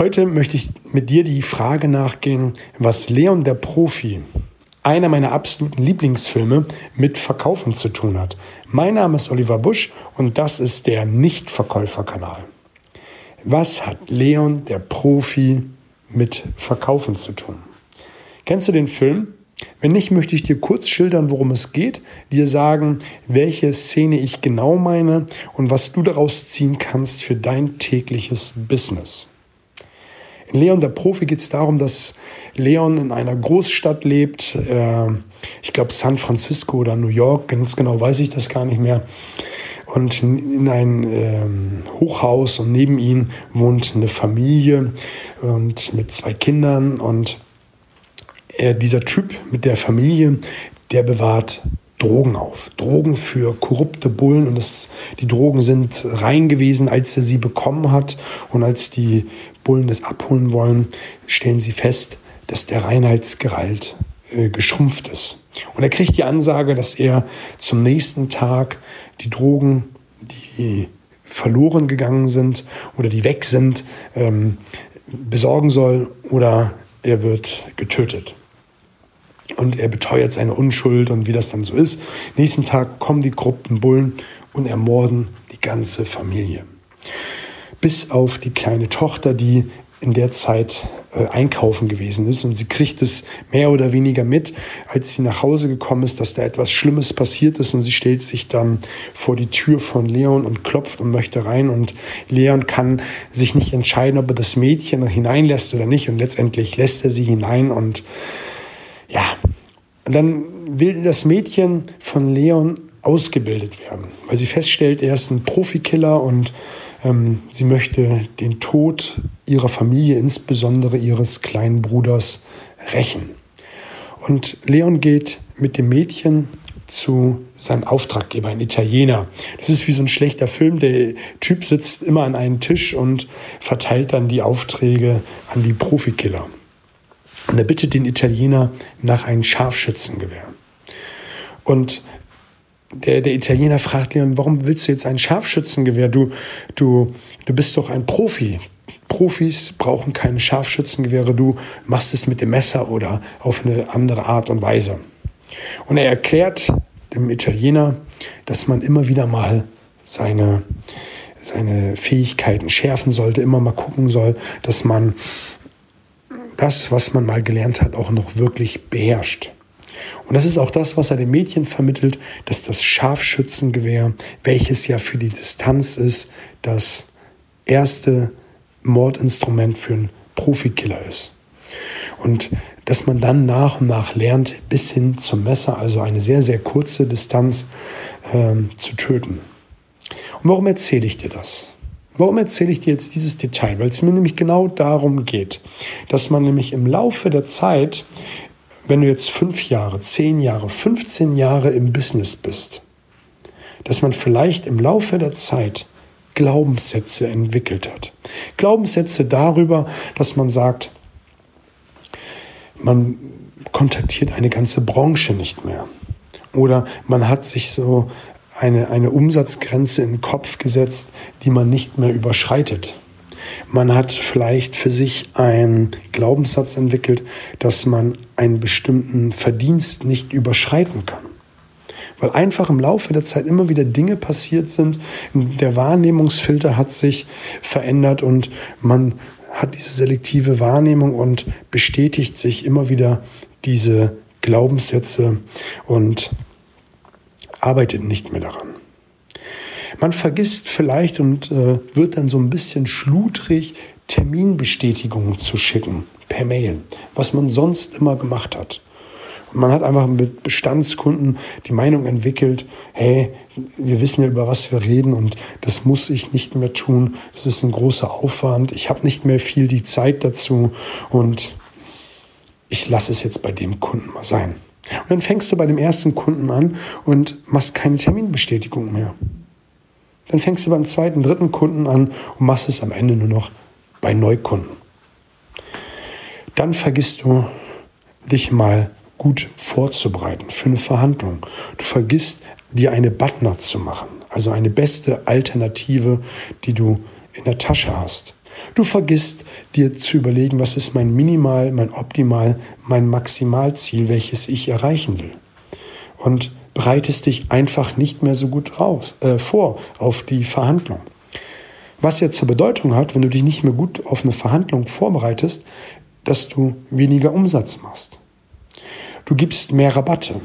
Heute möchte ich mit dir die Frage nachgehen, was Leon der Profi, einer meiner absoluten Lieblingsfilme, mit Verkaufen zu tun hat. Mein Name ist Oliver Busch und das ist der Nichtverkäuferkanal. Was hat Leon der Profi mit Verkaufen zu tun? Kennst du den Film? Wenn nicht, möchte ich dir kurz schildern, worum es geht, dir sagen, welche Szene ich genau meine und was du daraus ziehen kannst für dein tägliches Business. In Leon der Profi geht es darum, dass Leon in einer Großstadt lebt, äh, ich glaube San Francisco oder New York, ganz genau weiß ich das gar nicht mehr. Und in ein ähm, Hochhaus und neben ihm wohnt eine Familie und mit zwei Kindern und er, dieser Typ mit der Familie, der bewahrt Drogen auf. Drogen für korrupte Bullen. Und das, die Drogen sind rein gewesen, als er sie bekommen hat. Und als die Das abholen wollen, stellen sie fest, dass der Reinheitsgehalt äh, geschrumpft ist. Und er kriegt die Ansage, dass er zum nächsten Tag die Drogen, die verloren gegangen sind oder die weg sind, ähm, besorgen soll oder er wird getötet und er beteuert seine Unschuld und wie das dann so ist. Nächsten Tag kommen die korrupten Bullen und ermorden die ganze Familie. Bis auf die kleine Tochter, die in der Zeit äh, einkaufen gewesen ist. Und sie kriegt es mehr oder weniger mit, als sie nach Hause gekommen ist, dass da etwas Schlimmes passiert ist. Und sie stellt sich dann vor die Tür von Leon und klopft und möchte rein. Und Leon kann sich nicht entscheiden, ob er das Mädchen hineinlässt oder nicht. Und letztendlich lässt er sie hinein und ja, und dann will das Mädchen von Leon ausgebildet werden, weil sie feststellt, er ist ein Profikiller und ähm, sie möchte den Tod ihrer Familie, insbesondere ihres kleinen Bruders, rächen. Und Leon geht mit dem Mädchen zu seinem Auftraggeber, ein Italiener. Das ist wie so ein schlechter Film. Der Typ sitzt immer an einem Tisch und verteilt dann die Aufträge an die Profikiller. Und er bittet den Italiener nach einem Scharfschützengewehr. Und der, der Italiener fragt Leon, warum willst du jetzt ein Scharfschützengewehr? Du, du, du bist doch ein Profi. Profis brauchen keine Scharfschützengewehre. Du machst es mit dem Messer oder auf eine andere Art und Weise. Und er erklärt dem Italiener, dass man immer wieder mal seine, seine Fähigkeiten schärfen sollte, immer mal gucken soll, dass man das, was man mal gelernt hat, auch noch wirklich beherrscht. Und das ist auch das, was er dem Mädchen vermittelt, dass das Scharfschützengewehr, welches ja für die Distanz ist, das erste Mordinstrument für einen Profikiller ist. Und dass man dann nach und nach lernt, bis hin zum Messer, also eine sehr, sehr kurze Distanz, ähm, zu töten. Und warum erzähle ich dir das? Warum erzähle ich dir jetzt dieses Detail? Weil es mir nämlich genau darum geht, dass man nämlich im Laufe der Zeit, wenn du jetzt fünf Jahre, zehn Jahre, 15 Jahre im Business bist, dass man vielleicht im Laufe der Zeit Glaubenssätze entwickelt hat. Glaubenssätze darüber, dass man sagt, man kontaktiert eine ganze Branche nicht mehr. Oder man hat sich so eine, eine Umsatzgrenze in den Kopf gesetzt, die man nicht mehr überschreitet. Man hat vielleicht für sich einen Glaubenssatz entwickelt, dass man einen bestimmten Verdienst nicht überschreiten kann. Weil einfach im Laufe der Zeit immer wieder Dinge passiert sind, der Wahrnehmungsfilter hat sich verändert und man hat diese selektive Wahrnehmung und bestätigt sich immer wieder diese Glaubenssätze und arbeitet nicht mehr daran. Man vergisst vielleicht und äh, wird dann so ein bisschen schludrig, Terminbestätigungen zu schicken per Mail, was man sonst immer gemacht hat. Und man hat einfach mit Bestandskunden die Meinung entwickelt, hey, wir wissen ja, über was wir reden und das muss ich nicht mehr tun. Das ist ein großer Aufwand. Ich habe nicht mehr viel die Zeit dazu und ich lasse es jetzt bei dem Kunden mal sein. Und dann fängst du bei dem ersten Kunden an und machst keine Terminbestätigung mehr. Dann fängst du beim zweiten, dritten Kunden an und machst es am Ende nur noch bei Neukunden. Dann vergisst du dich mal gut vorzubereiten für eine Verhandlung. Du vergisst dir eine Butner zu machen, also eine beste Alternative, die du in der Tasche hast. Du vergisst dir zu überlegen, was ist mein Minimal, mein Optimal, mein Maximalziel, welches ich erreichen will. Und bereitest dich einfach nicht mehr so gut raus, äh, vor auf die Verhandlung. Was jetzt zur Bedeutung hat, wenn du dich nicht mehr gut auf eine Verhandlung vorbereitest, dass du weniger Umsatz machst. Du gibst mehr Rabatte.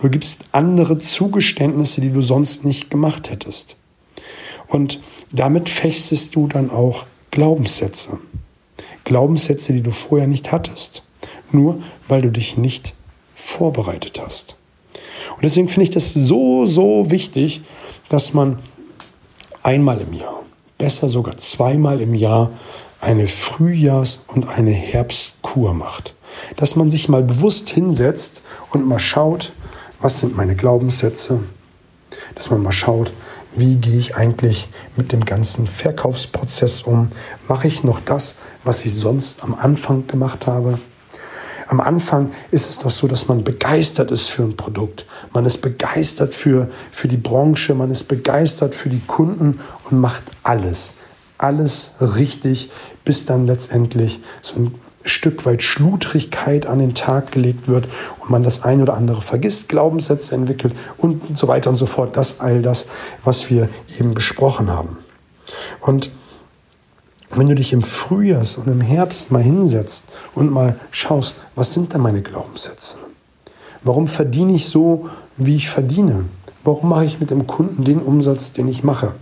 Du gibst andere Zugeständnisse, die du sonst nicht gemacht hättest. Und damit fechtest du dann auch Glaubenssätze. Glaubenssätze, die du vorher nicht hattest. Nur weil du dich nicht vorbereitet hast. Und deswegen finde ich das so, so wichtig, dass man einmal im Jahr, besser sogar zweimal im Jahr, eine Frühjahrs- und eine Herbstkur macht. Dass man sich mal bewusst hinsetzt und mal schaut, was sind meine Glaubenssätze, dass man mal schaut, wie gehe ich eigentlich mit dem ganzen Verkaufsprozess um? Mache ich noch das, was ich sonst am Anfang gemacht habe? Am Anfang ist es doch so, dass man begeistert ist für ein Produkt. Man ist begeistert für, für die Branche, man ist begeistert für die Kunden und macht alles, alles richtig, bis dann letztendlich so ein Stück weit Schludrigkeit an den Tag gelegt wird und man das eine oder andere vergisst, Glaubenssätze entwickelt und so weiter und so fort. Das all das, was wir eben besprochen haben. Und wenn du dich im Frühjahr und im Herbst mal hinsetzt und mal schaust, was sind denn meine Glaubenssätze? Warum verdiene ich so, wie ich verdiene? Warum mache ich mit dem Kunden den Umsatz, den ich mache?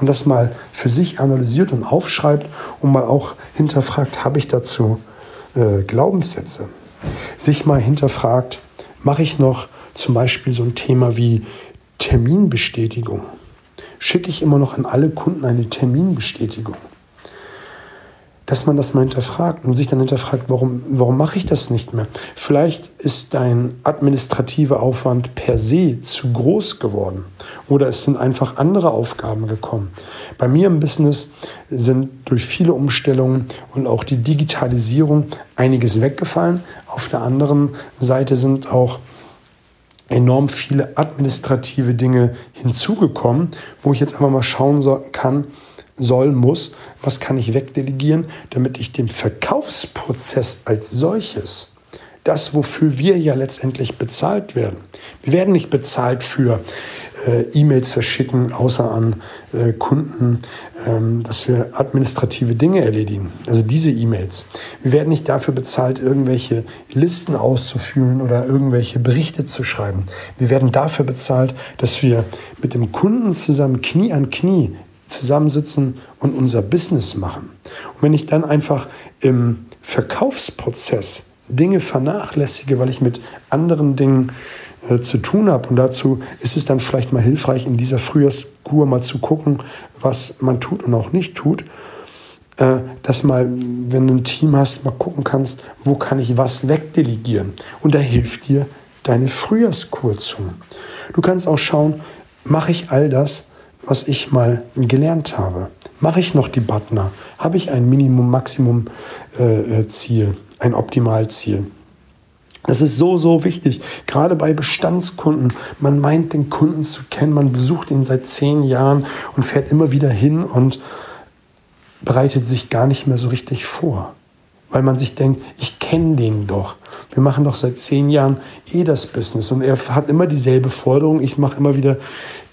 Und das mal für sich analysiert und aufschreibt und mal auch hinterfragt, habe ich dazu äh, Glaubenssätze, sich mal hinterfragt, mache ich noch zum Beispiel so ein Thema wie Terminbestätigung? Schicke ich immer noch an alle Kunden eine Terminbestätigung? Dass man das mal hinterfragt und sich dann hinterfragt, warum, warum mache ich das nicht mehr? Vielleicht ist dein administrativer Aufwand per se zu groß geworden oder es sind einfach andere Aufgaben gekommen. Bei mir im Business sind durch viele Umstellungen und auch die Digitalisierung einiges weggefallen. Auf der anderen Seite sind auch enorm viele administrative Dinge hinzugekommen, wo ich jetzt einfach mal schauen kann, soll, muss, was kann ich wegdelegieren, damit ich den Verkaufsprozess als solches, das, wofür wir ja letztendlich bezahlt werden. Wir werden nicht bezahlt für äh, E-Mails verschicken, außer an äh, Kunden, ähm, dass wir administrative Dinge erledigen. Also diese E-Mails. Wir werden nicht dafür bezahlt, irgendwelche Listen auszufüllen oder irgendwelche Berichte zu schreiben. Wir werden dafür bezahlt, dass wir mit dem Kunden zusammen Knie an Knie zusammensitzen und unser Business machen. Und wenn ich dann einfach im Verkaufsprozess Dinge vernachlässige, weil ich mit anderen Dingen äh, zu tun habe. Und dazu ist es dann vielleicht mal hilfreich, in dieser Frühjahrskur mal zu gucken, was man tut und auch nicht tut. Äh, dass mal, wenn du ein Team hast, mal gucken kannst, wo kann ich was wegdelegieren. Und da hilft dir deine Frühjahrskur zu. Du kannst auch schauen, mache ich all das, was ich mal gelernt habe. Mache ich noch die Butner? Habe ich ein Minimum-Maximum-Ziel, äh, ein Optimalziel? Das ist so, so wichtig. Gerade bei Bestandskunden. Man meint, den Kunden zu kennen. Man besucht ihn seit zehn Jahren und fährt immer wieder hin und bereitet sich gar nicht mehr so richtig vor weil man sich denkt, ich kenne den doch. Wir machen doch seit zehn Jahren eh das Business und er hat immer dieselbe Forderung. Ich mache immer wieder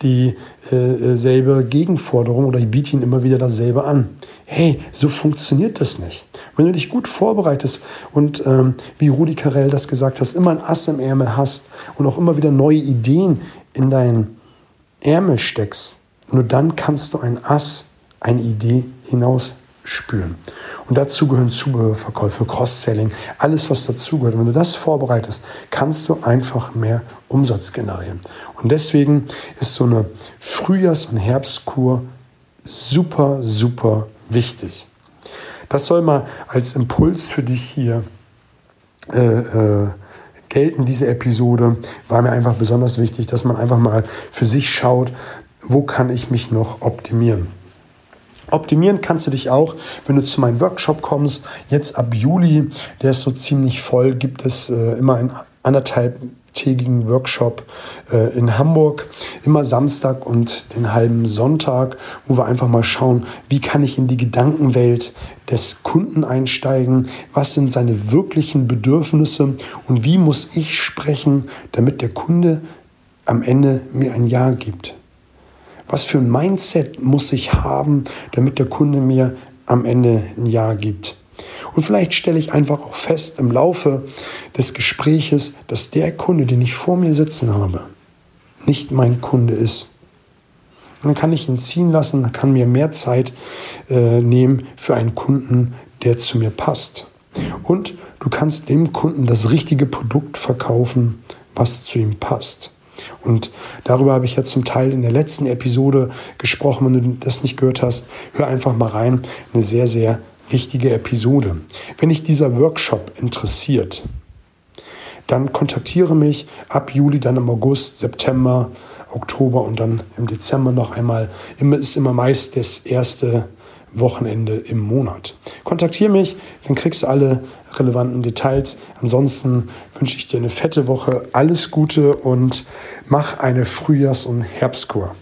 dieselbe äh, Gegenforderung oder ich biete ihn immer wieder dasselbe an. Hey, so funktioniert das nicht. Wenn du dich gut vorbereitest und ähm, wie Rudi Carell das gesagt hast, immer ein Ass im Ärmel hast und auch immer wieder neue Ideen in deinen Ärmel steckst, nur dann kannst du ein Ass, eine Idee hinaus spüren. Und dazu gehören Zubehörverkäufe, Cross-Selling, alles, was dazugehört. Wenn du das vorbereitest, kannst du einfach mehr Umsatz generieren. Und deswegen ist so eine Frühjahrs- und Herbstkur super, super wichtig. Das soll mal als Impuls für dich hier äh, äh, gelten, diese Episode. War mir einfach besonders wichtig, dass man einfach mal für sich schaut, wo kann ich mich noch optimieren. Optimieren kannst du dich auch, wenn du zu meinem Workshop kommst. Jetzt ab Juli, der ist so ziemlich voll, gibt es äh, immer ein anderthalb achttägigen Workshop äh, in Hamburg, immer Samstag und den halben Sonntag, wo wir einfach mal schauen, wie kann ich in die Gedankenwelt des Kunden einsteigen, was sind seine wirklichen Bedürfnisse und wie muss ich sprechen, damit der Kunde am Ende mir ein Ja gibt. Was für ein Mindset muss ich haben, damit der Kunde mir am Ende ein Ja gibt? Und vielleicht stelle ich einfach auch fest im Laufe des Gespräches, dass der Kunde, den ich vor mir sitzen habe, nicht mein Kunde ist. Und dann kann ich ihn ziehen lassen, kann mir mehr Zeit äh, nehmen für einen Kunden, der zu mir passt. Und du kannst dem Kunden das richtige Produkt verkaufen, was zu ihm passt. Und darüber habe ich ja zum Teil in der letzten Episode gesprochen. Wenn du das nicht gehört hast, hör einfach mal rein. Eine sehr, sehr wichtige Episode. Wenn dich dieser Workshop interessiert, dann kontaktiere mich ab Juli, dann im August, September, Oktober und dann im Dezember noch einmal. Immer ist immer meist das erste Wochenende im Monat. Kontaktiere mich, dann kriegst du alle relevanten Details. Ansonsten wünsche ich dir eine fette Woche, alles Gute und mach eine Frühjahrs- und Herbstkur.